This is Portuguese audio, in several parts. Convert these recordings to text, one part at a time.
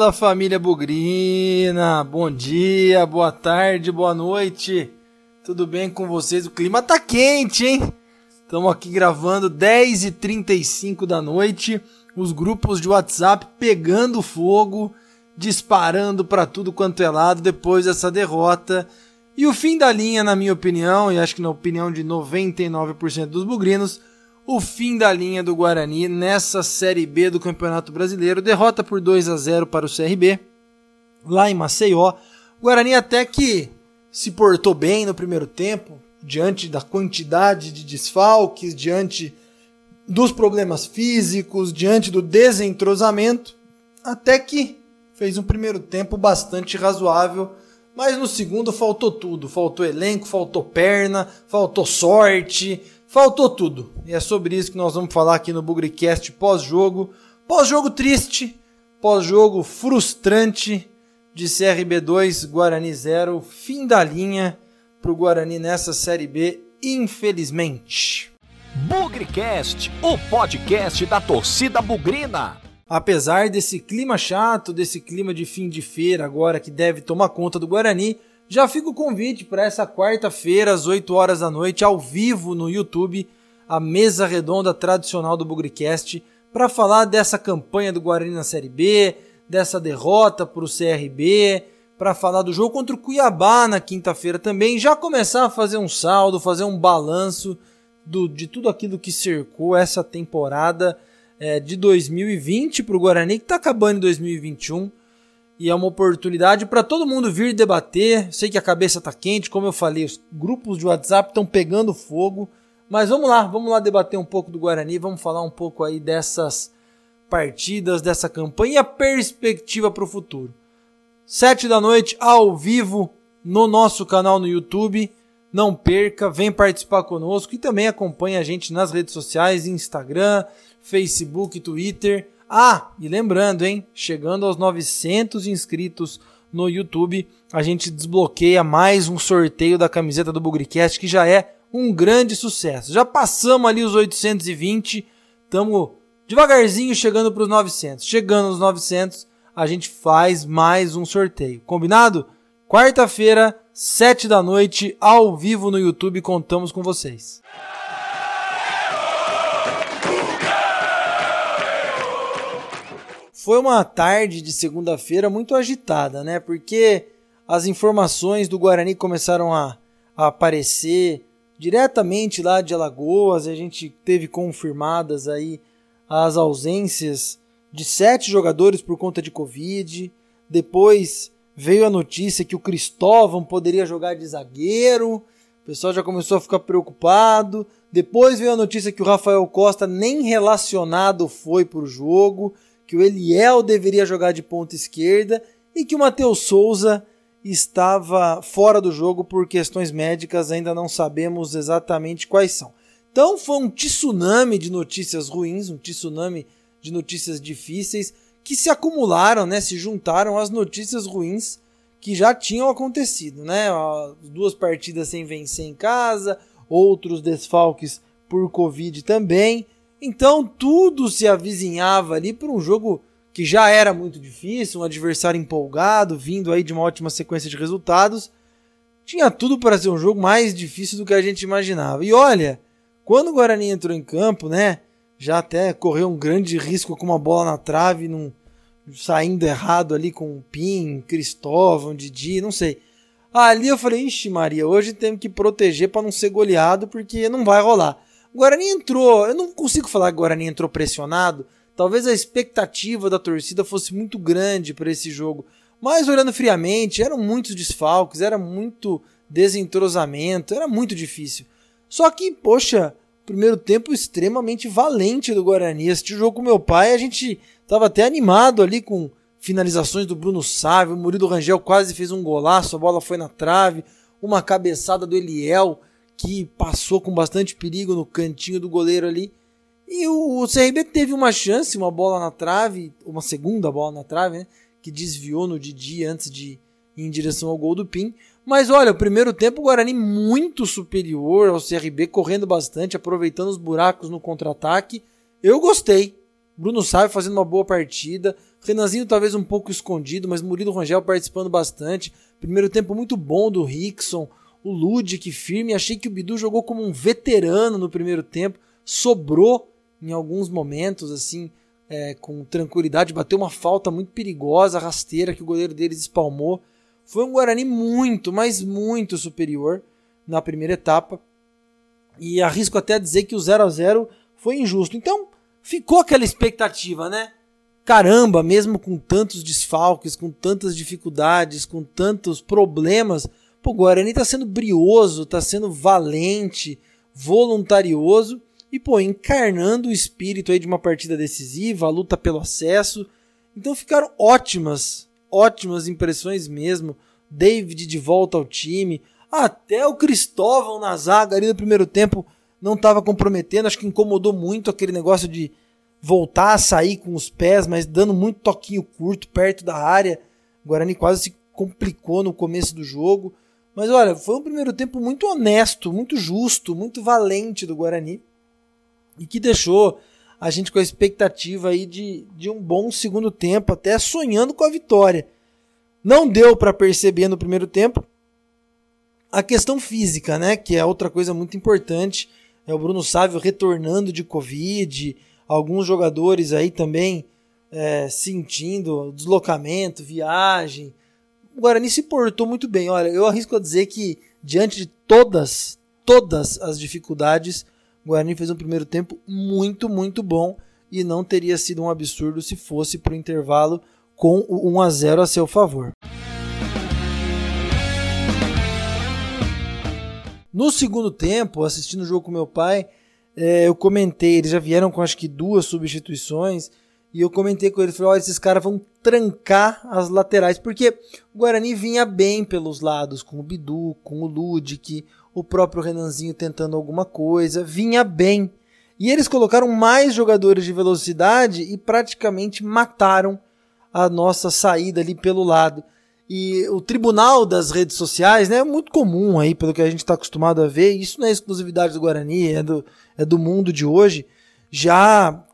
Fala família Bugrina, bom dia, boa tarde, boa noite, tudo bem com vocês? O clima tá quente, hein? Estamos aqui gravando 10h35 da noite, os grupos de WhatsApp pegando fogo, disparando para tudo quanto é lado depois dessa derrota. E o fim da linha, na minha opinião, e acho que na opinião de 99% dos bugrinos, o fim da linha do Guarani nessa Série B do Campeonato Brasileiro. Derrota por 2 a 0 para o CRB, lá em Maceió. Guarani até que se portou bem no primeiro tempo, diante da quantidade de desfalques, diante dos problemas físicos, diante do desentrosamento, até que fez um primeiro tempo bastante razoável. Mas no segundo faltou tudo. Faltou elenco, faltou perna, faltou sorte, Faltou tudo. E é sobre isso que nós vamos falar aqui no Bugricast pós-jogo. Pós-jogo triste, pós-jogo frustrante de CRB2 Guarani 0. Fim da linha para o Guarani nessa Série B, infelizmente. Bugricast, o podcast da torcida bugrina. Apesar desse clima chato, desse clima de fim de feira agora que deve tomar conta do Guarani, já fica o convite para essa quarta-feira, às 8 horas da noite, ao vivo no YouTube, a mesa redonda tradicional do Bugricast, para falar dessa campanha do Guarani na Série B, dessa derrota para o CRB, para falar do jogo contra o Cuiabá na quinta-feira também, já começar a fazer um saldo, fazer um balanço do, de tudo aquilo que cercou essa temporada é, de 2020 para o Guarani, que está acabando em 2021 e é uma oportunidade para todo mundo vir debater. Sei que a cabeça está quente, como eu falei, os grupos de WhatsApp estão pegando fogo. Mas vamos lá, vamos lá debater um pouco do Guarani, vamos falar um pouco aí dessas partidas, dessa campanha e a perspectiva para o futuro. Sete da noite, ao vivo, no nosso canal no YouTube. Não perca, vem participar conosco e também acompanhe a gente nas redes sociais, Instagram, Facebook, Twitter. Ah, e lembrando, hein, chegando aos 900 inscritos no YouTube, a gente desbloqueia mais um sorteio da camiseta do Bugricast, que já é um grande sucesso. Já passamos ali os 820, estamos devagarzinho chegando para os 900. Chegando aos 900, a gente faz mais um sorteio. Combinado? Quarta-feira, 7 da noite, ao vivo no YouTube, contamos com vocês. Foi uma tarde de segunda-feira muito agitada, né? Porque as informações do Guarani começaram a, a aparecer diretamente lá de Alagoas. A gente teve confirmadas aí as ausências de sete jogadores por conta de Covid. Depois veio a notícia que o Cristóvão poderia jogar de zagueiro. O pessoal já começou a ficar preocupado. Depois veio a notícia que o Rafael Costa nem relacionado foi para o jogo que o Eliel deveria jogar de ponta esquerda e que o Matheus Souza estava fora do jogo por questões médicas, ainda não sabemos exatamente quais são. Então foi um tsunami de notícias ruins, um tsunami de notícias difíceis que se acumularam, né, se juntaram às notícias ruins que já tinham acontecido, né? Duas partidas sem vencer em casa, outros desfalques por Covid também. Então tudo se avizinhava ali para um jogo que já era muito difícil, um adversário empolgado, vindo aí de uma ótima sequência de resultados. Tinha tudo para ser um jogo mais difícil do que a gente imaginava. E olha, quando o Guarani entrou em campo, né, já até correu um grande risco com uma bola na trave, num, saindo errado ali com o Pim, Cristóvão, Didi, não sei. Ali eu falei, ixi Maria, hoje temos que proteger para não ser goleado porque não vai rolar. O Guarani entrou, eu não consigo falar que o Guarani entrou pressionado. Talvez a expectativa da torcida fosse muito grande para esse jogo. Mas olhando friamente, eram muitos desfalques, era muito desentrosamento, era muito difícil. Só que, poxa, primeiro tempo extremamente valente do Guarani. O jogo com meu pai, a gente tava até animado ali com finalizações do Bruno Sávio, o Murilo Rangel quase fez um golaço, a bola foi na trave, uma cabeçada do Eliel que passou com bastante perigo no cantinho do goleiro ali. E o, o CRB teve uma chance, uma bola na trave, uma segunda bola na trave, né? Que desviou no Didi antes de ir em direção ao gol do Pim. Mas olha, o primeiro tempo o Guarani muito superior ao CRB, correndo bastante, aproveitando os buracos no contra-ataque. Eu gostei. Bruno Sávio fazendo uma boa partida. Renanzinho talvez um pouco escondido, mas Murilo Rangel participando bastante. Primeiro tempo muito bom do Rickson. O Ludic firme. Achei que o Bidu jogou como um veterano no primeiro tempo. Sobrou em alguns momentos, assim, é, com tranquilidade. Bateu uma falta muito perigosa, rasteira, que o goleiro deles espalmou. Foi um Guarani muito, mas muito superior na primeira etapa. E arrisco até dizer que o 0 a 0 foi injusto. Então, ficou aquela expectativa, né? Caramba, mesmo com tantos desfalques, com tantas dificuldades, com tantos problemas, pô, o Guarani tá sendo brioso, tá sendo valente, voluntarioso e, pô, encarnando o espírito aí de uma partida decisiva, a luta pelo acesso. Então ficaram ótimas, ótimas impressões mesmo. David de volta ao time, até o Cristóvão na zaga ali no primeiro tempo não estava comprometendo, acho que incomodou muito aquele negócio de voltar a sair com os pés, mas dando muito toquinho curto perto da área. O Guarani quase se complicou no começo do jogo. Mas olha, foi um primeiro tempo muito honesto, muito justo, muito valente do Guarani. E que deixou a gente com a expectativa aí de, de um bom segundo tempo, até sonhando com a vitória. Não deu para perceber no primeiro tempo, a questão física, né? Que é outra coisa muito importante. É o Bruno Sávio retornando de Covid, alguns jogadores aí também é, sentindo deslocamento, viagem. O Guarani se portou muito bem. Olha, eu arrisco a dizer que diante de todas, todas as dificuldades, o Guarani fez um primeiro tempo muito, muito bom e não teria sido um absurdo se fosse para o intervalo com o 1 a 0 a seu favor. No segundo tempo, assistindo o jogo com meu pai, é, eu comentei, eles já vieram com acho que duas substituições, e eu comentei com ele, falei, olha, esses caras vão trancar as laterais, porque o Guarani vinha bem pelos lados, com o Bidu, com o Ludic, o próprio Renanzinho tentando alguma coisa, vinha bem. E eles colocaram mais jogadores de velocidade e praticamente mataram a nossa saída ali pelo lado. E o tribunal das redes sociais né, é muito comum aí, pelo que a gente está acostumado a ver, isso não é exclusividade do Guarani, é do, é do mundo de hoje, já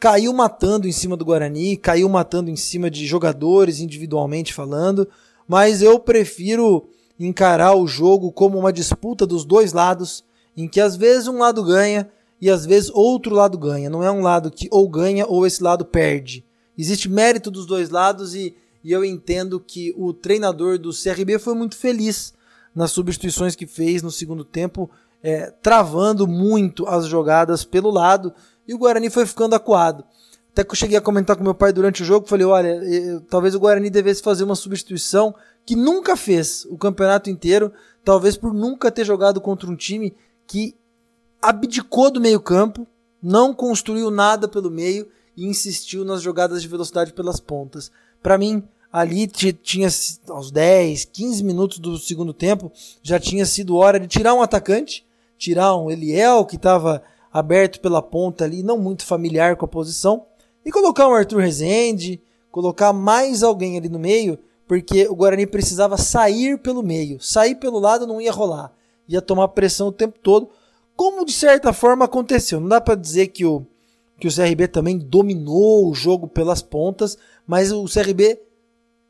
caiu matando em cima do Guarani, caiu matando em cima de jogadores individualmente falando, mas eu prefiro encarar o jogo como uma disputa dos dois lados, em que às vezes um lado ganha e às vezes outro lado ganha. Não é um lado que ou ganha ou esse lado perde. Existe mérito dos dois lados e e eu entendo que o treinador do CRB foi muito feliz nas substituições que fez no segundo tempo, é, travando muito as jogadas pelo lado, e o Guarani foi ficando acuado. Até que eu cheguei a comentar com meu pai durante o jogo, falei, olha, eu, talvez o Guarani devesse fazer uma substituição que nunca fez o campeonato inteiro, talvez por nunca ter jogado contra um time que abdicou do meio campo, não construiu nada pelo meio e insistiu nas jogadas de velocidade pelas pontas. Para mim, ali tinha aos 10, 15 minutos do segundo tempo, já tinha sido hora de tirar um atacante, tirar um Eliel que estava aberto pela ponta ali, não muito familiar com a posição, e colocar um Arthur Rezende, colocar mais alguém ali no meio, porque o Guarani precisava sair pelo meio. Sair pelo lado não ia rolar, ia tomar pressão o tempo todo, como de certa forma aconteceu. Não dá para dizer que o que o CRB também dominou o jogo pelas pontas, mas o CRB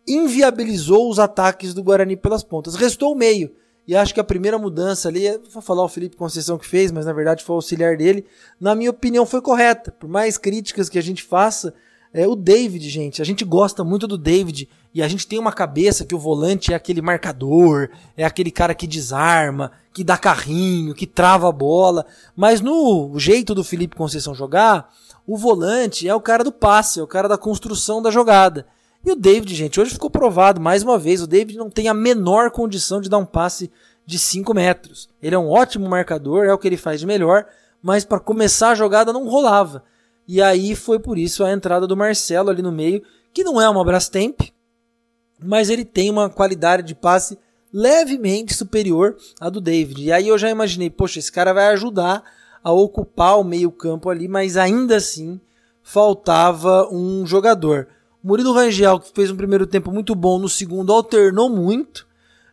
inviabilizou os ataques do Guarani pelas pontas. Restou o meio. E acho que a primeira mudança ali, vou falar o Felipe Conceição que fez, mas na verdade foi o auxiliar dele, na minha opinião foi correta. Por mais críticas que a gente faça, é o David, gente. A gente gosta muito do David e a gente tem uma cabeça que o volante é aquele marcador, é aquele cara que desarma, que dá carrinho, que trava a bola. Mas no jeito do Felipe Conceição jogar, o volante é o cara do passe, é o cara da construção da jogada. E o David, gente, hoje ficou provado mais uma vez: o David não tem a menor condição de dar um passe de 5 metros. Ele é um ótimo marcador, é o que ele faz de melhor, mas para começar a jogada não rolava. E aí foi por isso a entrada do Marcelo ali no meio, que não é uma Brastemp, mas ele tem uma qualidade de passe levemente superior à do David. E aí eu já imaginei, poxa, esse cara vai ajudar a ocupar o meio-campo ali, mas ainda assim faltava um jogador. Murilo Rangel, que fez um primeiro tempo muito bom, no segundo alternou muito,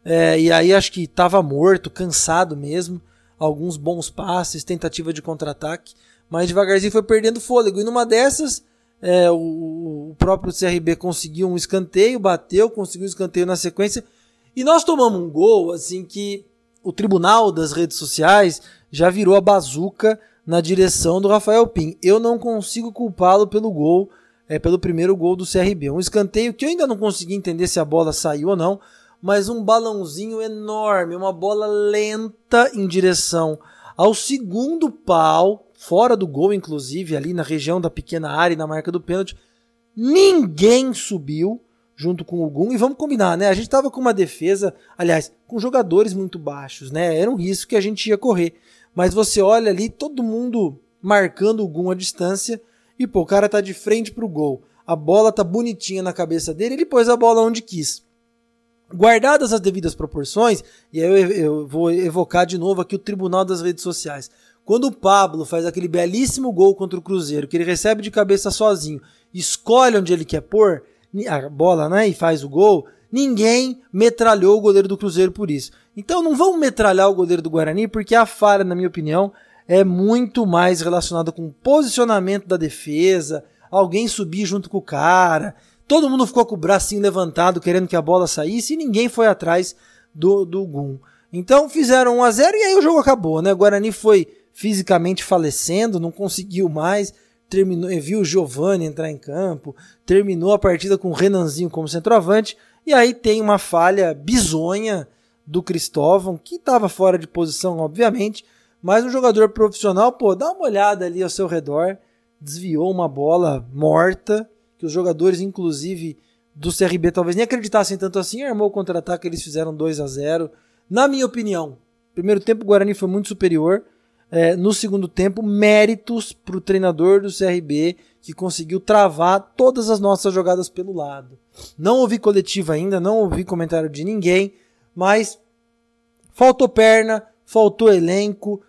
é, e aí acho que estava morto, cansado mesmo. Alguns bons passes, tentativa de contra-ataque, mas devagarzinho foi perdendo fôlego. E numa dessas, É, o, o, próprio CRB conseguiu um escanteio, bateu, conseguiu um escanteio na sequência. E nós tomamos um gol, assim, que o tribunal das redes sociais já virou a bazuca na direção do Rafael Pim. Eu não consigo culpá-lo pelo gol, é, pelo primeiro gol do CRB. Um escanteio que eu ainda não consegui entender se a bola saiu ou não, mas um balãozinho enorme, uma bola lenta em direção ao segundo pau, fora do gol, inclusive, ali na região da pequena área e na marca do pênalti. Ninguém subiu junto com o Gum. E vamos combinar, né? A gente tava com uma defesa, aliás, com jogadores muito baixos, né? Era um risco que a gente ia correr. Mas você olha ali, todo mundo marcando o Gum à distância. E pô, o cara tá de frente pro gol. A bola tá bonitinha na cabeça dele, ele pôs a bola onde quis. Guardadas as devidas proporções, e aí eu, eu vou evocar de novo aqui o Tribunal das Redes Sociais. Quando o Pablo faz aquele belíssimo gol contra o Cruzeiro, que ele recebe de cabeça sozinho, escolhe onde ele quer pôr a bola, né, e faz o gol, ninguém metralhou o goleiro do Cruzeiro por isso. Então não vamos metralhar o goleiro do Guarani, porque a falha, na minha opinião, é muito mais relacionada com o posicionamento da defesa, alguém subir junto com o cara, Todo mundo ficou com o bracinho levantado querendo que a bola saísse e ninguém foi atrás do, do Gum. Então fizeram 1 a 0 e aí o jogo acabou, né? O Guarani foi fisicamente falecendo, não conseguiu mais, terminou, viu o Giovani entrar em campo, terminou a partida com o Renanzinho como centroavante e aí tem uma falha bizonha do Cristóvão, que estava fora de posição, obviamente, mas um jogador profissional, pô, dá uma olhada ali ao seu redor, desviou uma bola morta que os jogadores, inclusive do CRB, talvez nem acreditassem tanto assim, armou o contra-ataque, eles fizeram 2 a 0 Na minha opinião, primeiro tempo o Guarani foi muito superior. É, no segundo tempo, méritos para o treinador do CRB que conseguiu travar todas as nossas jogadas pelo lado. Não ouvi coletiva ainda, não ouvi comentário de ninguém, mas faltou perna, faltou elenco,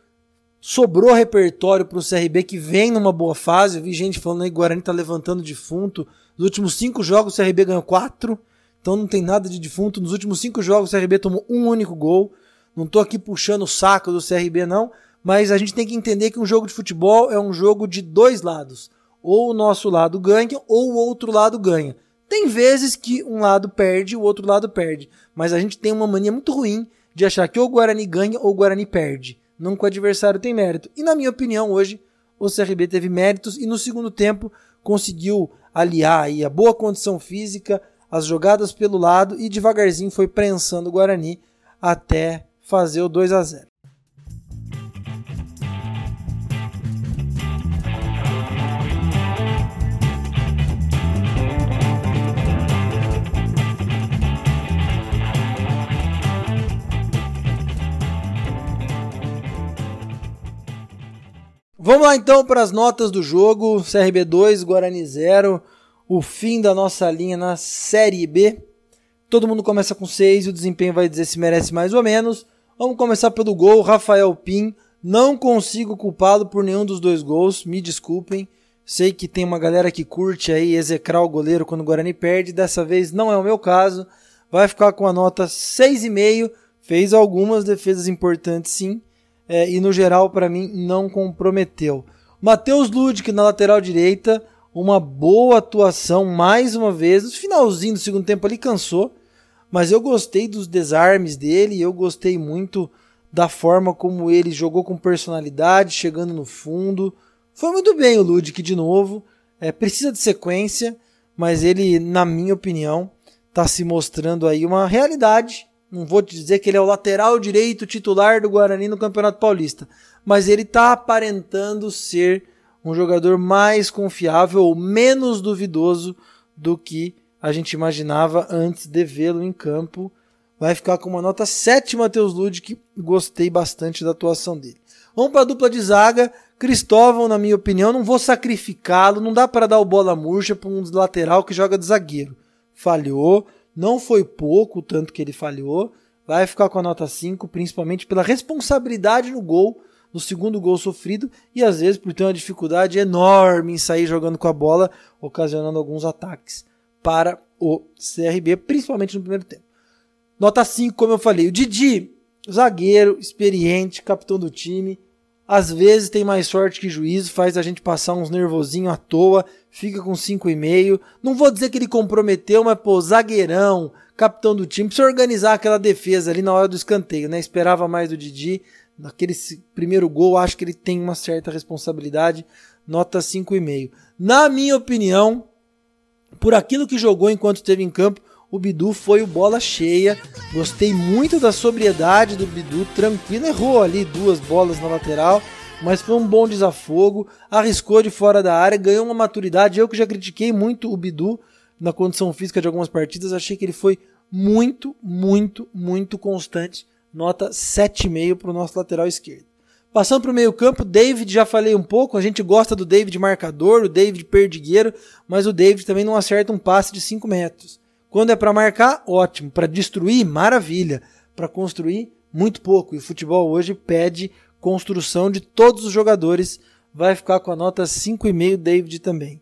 Sobrou repertório para o CRB que vem numa boa fase. Eu vi gente falando aí, Guarani tá levantando defunto. Nos últimos cinco jogos o CRB ganhou quatro. Então não tem nada de defunto. Nos últimos cinco jogos o CRB tomou um único gol. Não tô aqui puxando o saco do CRB não, mas a gente tem que entender que um jogo de futebol é um jogo de dois lados. Ou o nosso lado ganha ou o outro lado ganha. Tem vezes que um lado perde e o outro lado perde, mas a gente tem uma mania muito ruim de achar que ou o Guarani ganha ou o Guarani perde nunca o adversário tem mérito. E na minha opinião, hoje o CRB teve méritos e no segundo tempo conseguiu aliar aí a boa condição física, as jogadas pelo lado e devagarzinho foi prensando o Guarani até fazer o 2 a 0. Vamos lá então para as notas do jogo. CRB 2, Guarani 0. O fim da nossa linha na Série B. Todo mundo começa com 6 e o desempenho vai dizer se merece mais ou menos. Vamos começar pelo gol. Rafael Pim. Não consigo culpá-lo por nenhum dos dois gols. Me desculpem. Sei que tem uma galera que curte aí execrar o goleiro quando o Guarani perde. Dessa vez não é o meu caso. Vai ficar com a nota 6,5. Fez algumas defesas importantes sim é, e no geral para mim não comprometeu. Matheus Ludic na lateral direita, uma boa atuação mais uma vez. No finalzinho do segundo tempo ali cansou, mas eu gostei dos desarmes dele, eu gostei muito da forma como ele jogou com personalidade, chegando no fundo. Foi muito bem o Ludic de novo. É, precisa de sequência, mas ele, na minha opinião, está se mostrando aí uma realidade não vou te dizer que ele é o lateral direito titular do Guarani no Campeonato Paulista, mas ele está aparentando ser um jogador mais confiável ou menos duvidoso do que a gente imaginava antes de vê-lo em campo. Vai ficar com uma nota 7, Matheus Ludic. Gostei bastante da atuação dele. Vamos para a dupla de zaga. Cristóvão, na minha opinião, não vou sacrificá-lo. Não dá para dar o bola murcha para um lateral que joga de zagueiro. Falhou. Não foi pouco o tanto que ele falhou. Vai ficar com a nota 5, principalmente pela responsabilidade no gol, no segundo gol sofrido, e às vezes por ter uma dificuldade enorme em sair jogando com a bola, ocasionando alguns ataques para o CRB, principalmente no primeiro tempo. Nota 5, como eu falei. O Didi, zagueiro, experiente, capitão do time. Às vezes tem mais sorte que juízo, faz a gente passar uns nervosinho à toa, fica com 5,5. Não vou dizer que ele comprometeu, mas pô, zagueirão, capitão do time, precisa organizar aquela defesa ali na hora do escanteio, né? Esperava mais do Didi. Naquele primeiro gol, acho que ele tem uma certa responsabilidade. Nota 5,5. Na minha opinião, por aquilo que jogou enquanto esteve em campo, o Bidu foi o bola cheia. Gostei muito da sobriedade do Bidu, tranquilo, errou ali duas bolas na lateral, mas foi um bom desafogo, arriscou de fora da área, ganhou uma maturidade. Eu que já critiquei muito o Bidu na condição física de algumas partidas, achei que ele foi muito, muito, muito constante. Nota 7,5 para o nosso lateral esquerdo. Passando para o meio-campo, David já falei um pouco. A gente gosta do David marcador, o David perdigueiro, mas o David também não acerta um passe de 5 metros. Quando é para marcar, ótimo. Para destruir, maravilha. Para construir, muito pouco. E o futebol hoje pede construção de todos os jogadores. Vai ficar com a nota 5,5 David também.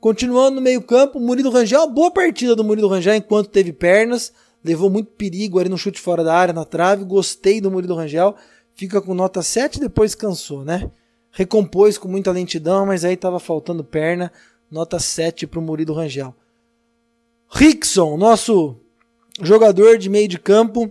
Continuando no meio-campo, Murilo Rangel, boa partida do Murilo Rangel enquanto teve pernas. Levou muito perigo ali no chute fora da área, na trave. Gostei do Murilo Rangel fica com nota 7 depois cansou, né? Recompôs com muita lentidão, mas aí tava faltando perna, nota 7 para o Murilo Rangel. Rickson, nosso jogador de meio de campo,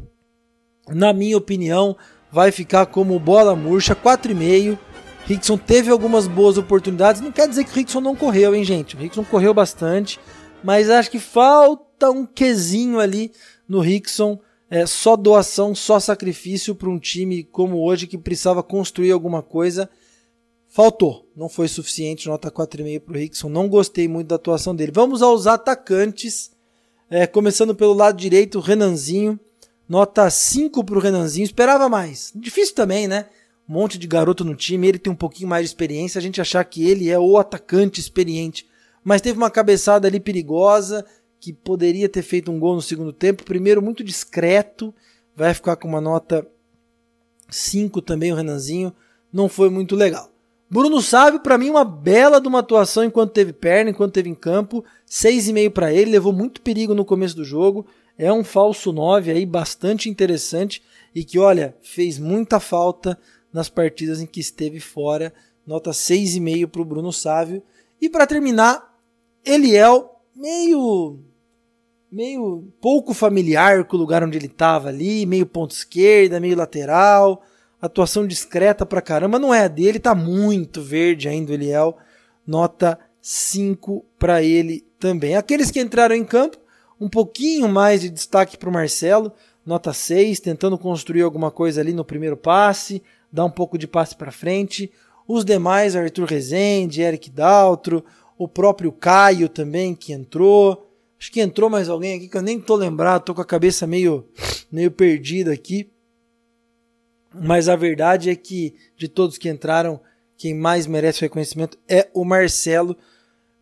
na minha opinião, vai ficar como bola murcha, 4,5. Rickson teve algumas boas oportunidades, não quer dizer que o Rickson não correu, hein, gente? O Rickson correu bastante, mas acho que falta um quesinho ali no Rickson é, só doação, só sacrifício para um time como hoje que precisava construir alguma coisa. Faltou, não foi suficiente, nota 4,5 para o Rickson. Não gostei muito da atuação dele. Vamos aos atacantes, é, começando pelo lado direito, o Renanzinho, nota 5 para o Renanzinho. Esperava mais, difícil também, né? Um monte de garoto no time, ele tem um pouquinho mais de experiência. A gente achar que ele é o atacante experiente, mas teve uma cabeçada ali perigosa que poderia ter feito um gol no segundo tempo. Primeiro, muito discreto, vai ficar com uma nota 5 também o Renanzinho. Não foi muito legal. Bruno Sávio, para mim, uma bela de uma atuação enquanto teve perna, enquanto teve em campo. 6,5 para ele, levou muito perigo no começo do jogo. É um falso 9 aí, bastante interessante e que, olha, fez muita falta nas partidas em que esteve fora. Nota 6,5 para o Bruno Sávio. E para terminar, Eliel, meio meio pouco familiar com o lugar onde ele estava ali, meio ponto esquerda, meio lateral, atuação discreta pra caramba, não é a dele, tá muito verde ainda o Eliel, nota 5 para ele também. Aqueles que entraram em campo, um pouquinho mais de destaque para o Marcelo, nota 6, tentando construir alguma coisa ali no primeiro passe, dar um pouco de passe para frente. Os demais, Arthur Rezende, Eric Daltro, o próprio Caio também que entrou, Acho que entrou mais alguém aqui que eu nem tô lembrado, tô com a cabeça meio, meio perdida aqui. Mas a verdade é que de todos que entraram, quem mais merece reconhecimento é o Marcelo,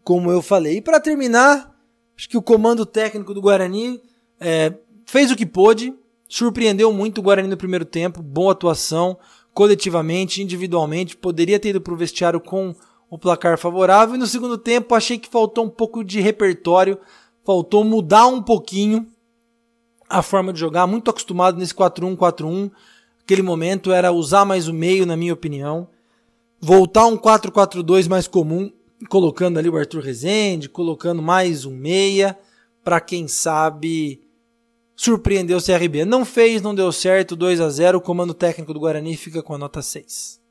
como eu falei. E para terminar, acho que o comando técnico do Guarani é, fez o que pôde, surpreendeu muito o Guarani no primeiro tempo, boa atuação, coletivamente, individualmente, poderia ter ido para o vestiário com o placar favorável. E no segundo tempo achei que faltou um pouco de repertório faltou mudar um pouquinho a forma de jogar, muito acostumado nesse 4-1-4-1. Aquele momento era usar mais o meio, na minha opinião. Voltar um 4-4-2 mais comum, colocando ali o Arthur Rezende, colocando mais um meia, para quem sabe surpreender o CRB. Não fez, não deu certo, 2 a 0 O comando técnico do Guarani fica com a nota 6.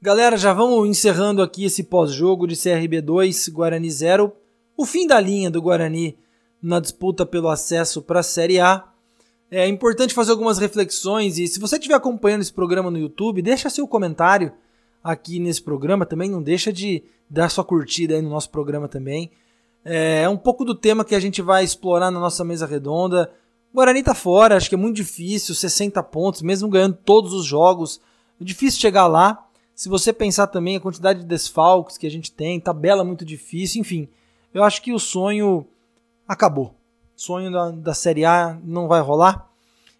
Galera, já vamos encerrando aqui esse pós-jogo de CRB 2, Guarani 0. O fim da linha do Guarani na disputa pelo acesso para a Série A. É importante fazer algumas reflexões e se você estiver acompanhando esse programa no YouTube, deixa seu comentário aqui nesse programa também, não deixa de dar sua curtida aí no nosso programa também. É um pouco do tema que a gente vai explorar na nossa mesa redonda. O Guarani tá fora, acho que é muito difícil, 60 pontos, mesmo ganhando todos os jogos. É difícil chegar lá. Se você pensar também a quantidade de desfalques que a gente tem, tabela muito difícil, enfim, eu acho que o sonho acabou. Sonho da, da Série A não vai rolar.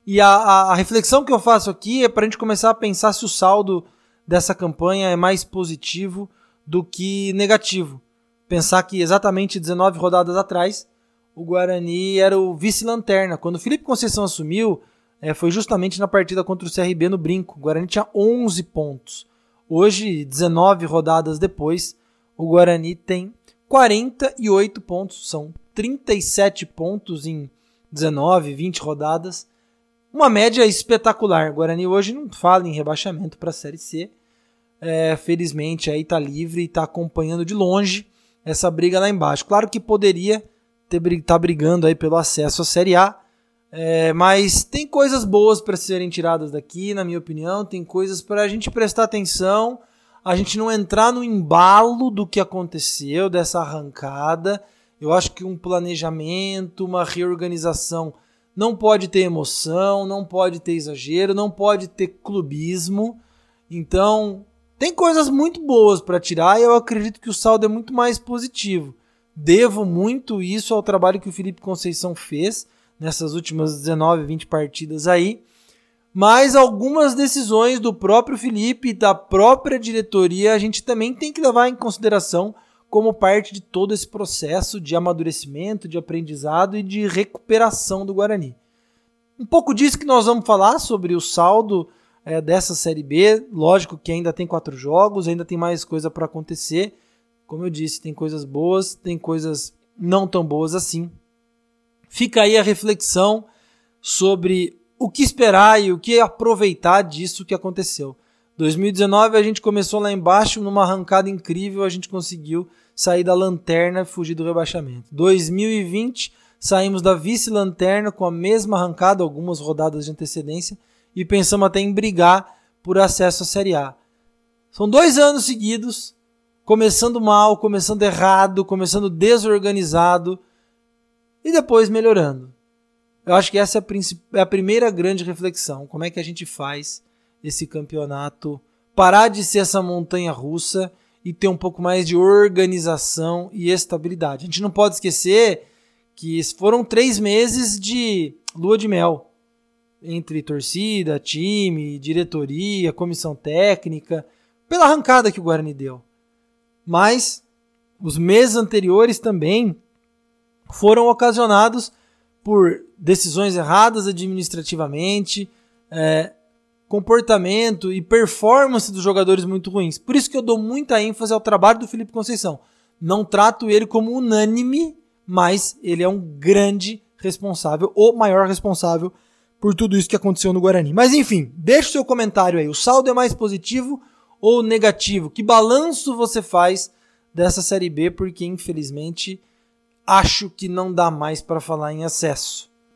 E a, a, a reflexão que eu faço aqui é para a gente começar a pensar se o saldo dessa campanha é mais positivo do que negativo. Pensar que exatamente 19 rodadas atrás, o Guarani era o vice-lanterna. Quando o Felipe Conceição assumiu, é, foi justamente na partida contra o CRB no Brinco. O Guarani tinha 11 pontos. Hoje, 19 rodadas depois, o Guarani tem 48 pontos. São 37 pontos em 19, 20 rodadas. Uma média espetacular. O Guarani hoje não fala em rebaixamento para a Série C. É, felizmente aí está livre e está acompanhando de longe essa briga lá embaixo. Claro que poderia estar tá brigando aí pelo acesso à Série A, é, mas tem coisas boas para serem tiradas daqui, na minha opinião. Tem coisas para a gente prestar atenção, a gente não entrar no embalo do que aconteceu, dessa arrancada. Eu acho que um planejamento, uma reorganização não pode ter emoção, não pode ter exagero, não pode ter clubismo. Então, tem coisas muito boas para tirar e eu acredito que o saldo é muito mais positivo. Devo muito isso ao trabalho que o Felipe Conceição fez nessas últimas 19, 20 partidas aí. Mas algumas decisões do próprio Felipe e da própria diretoria a gente também tem que levar em consideração como parte de todo esse processo de amadurecimento, de aprendizado e de recuperação do Guarani. Um pouco disso que nós vamos falar sobre o saldo é, dessa Série B. Lógico que ainda tem quatro jogos, ainda tem mais coisa para acontecer. Como eu disse, tem coisas boas, tem coisas não tão boas assim. Fica aí a reflexão sobre o que esperar e o que aproveitar disso que aconteceu. 2019 a gente começou lá embaixo numa arrancada incrível, a gente conseguiu sair da lanterna e fugir do rebaixamento. 2020 saímos da vice-lanterna com a mesma arrancada, algumas rodadas de antecedência, e pensamos até em brigar por acesso à Série A. São dois anos seguidos, começando mal, começando errado, começando desorganizado, e depois melhorando. Eu acho que essa é a, é a primeira grande reflexão. Como é que a gente faz esse campeonato parar de ser essa montanha russa e ter um pouco mais de organização e estabilidade. A gente não pode esquecer que foram três meses de lua de mel entre torcida, time, diretoria, comissão técnica, pela arrancada que o Guarani deu. Mas os meses anteriores também foram ocasionados por decisões erradas administrativamente, é, comportamento e performance dos jogadores muito ruins. Por isso que eu dou muita ênfase ao trabalho do Felipe Conceição. Não trato ele como unânime, mas ele é um grande responsável, o maior responsável por tudo isso que aconteceu no Guarani. Mas enfim, deixa o seu comentário aí. O saldo é mais positivo ou negativo? Que balanço você faz dessa Série B? Porque infelizmente acho que não dá mais para falar em acesso